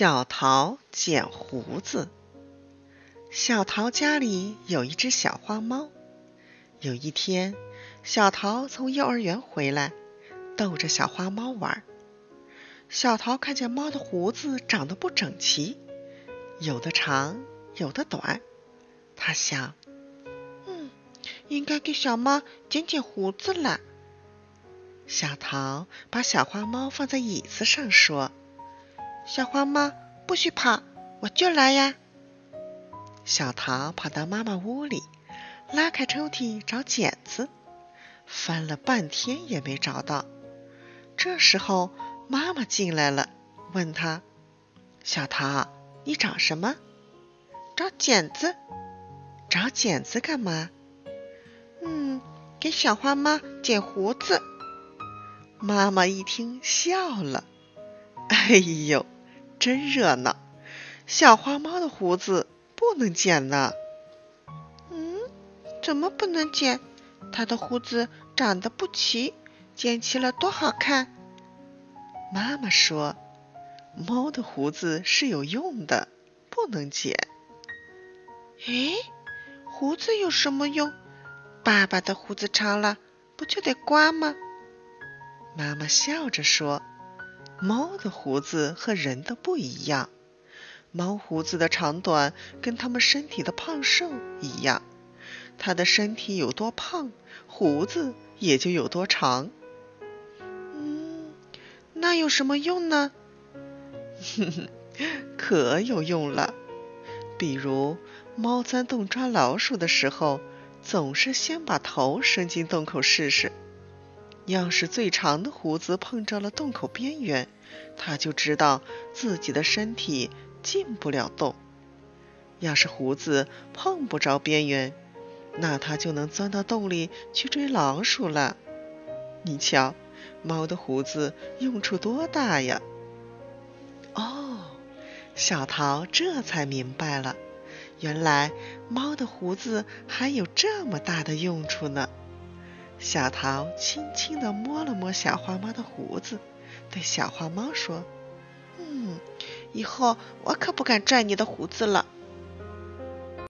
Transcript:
小桃剪胡子。小桃家里有一只小花猫。有一天，小桃从幼儿园回来，逗着小花猫玩。小桃看见猫的胡子长得不整齐，有的长，有的短。他想：“嗯，应该给小猫剪剪胡子了。”小桃把小花猫放在椅子上说。小花猫，不许跑，我就来呀！小桃跑到妈妈屋里，拉开抽屉找剪子，翻了半天也没找到。这时候妈妈进来了，问他：“小桃，你找什么？”“找剪子。”“找剪子干嘛？”“嗯，给小花猫剪胡子。”妈妈一听笑了。哎呦，真热闹！小花猫的胡子不能剪呢。嗯，怎么不能剪？它的胡子长得不齐，剪齐了多好看。妈妈说，猫的胡子是有用的，不能剪。诶，胡子有什么用？爸爸的胡子长了，不就得刮吗？妈妈笑着说。猫的胡子和人的不一样，猫胡子的长短跟它们身体的胖瘦一样，它的身体有多胖，胡子也就有多长。嗯，那有什么用呢？哼哼，可有用了。比如，猫钻洞抓老鼠的时候，总是先把头伸进洞口试试。要是最长的胡子碰着了洞口边缘，他就知道自己的身体进不了洞；要是胡子碰不着边缘，那他就能钻到洞里去追老鼠了。你瞧，猫的胡子用处多大呀！哦，小桃这才明白了，原来猫的胡子还有这么大的用处呢。小桃轻轻地摸了摸小花猫的胡子，对小花猫说：“嗯，以后我可不敢拽你的胡子了。”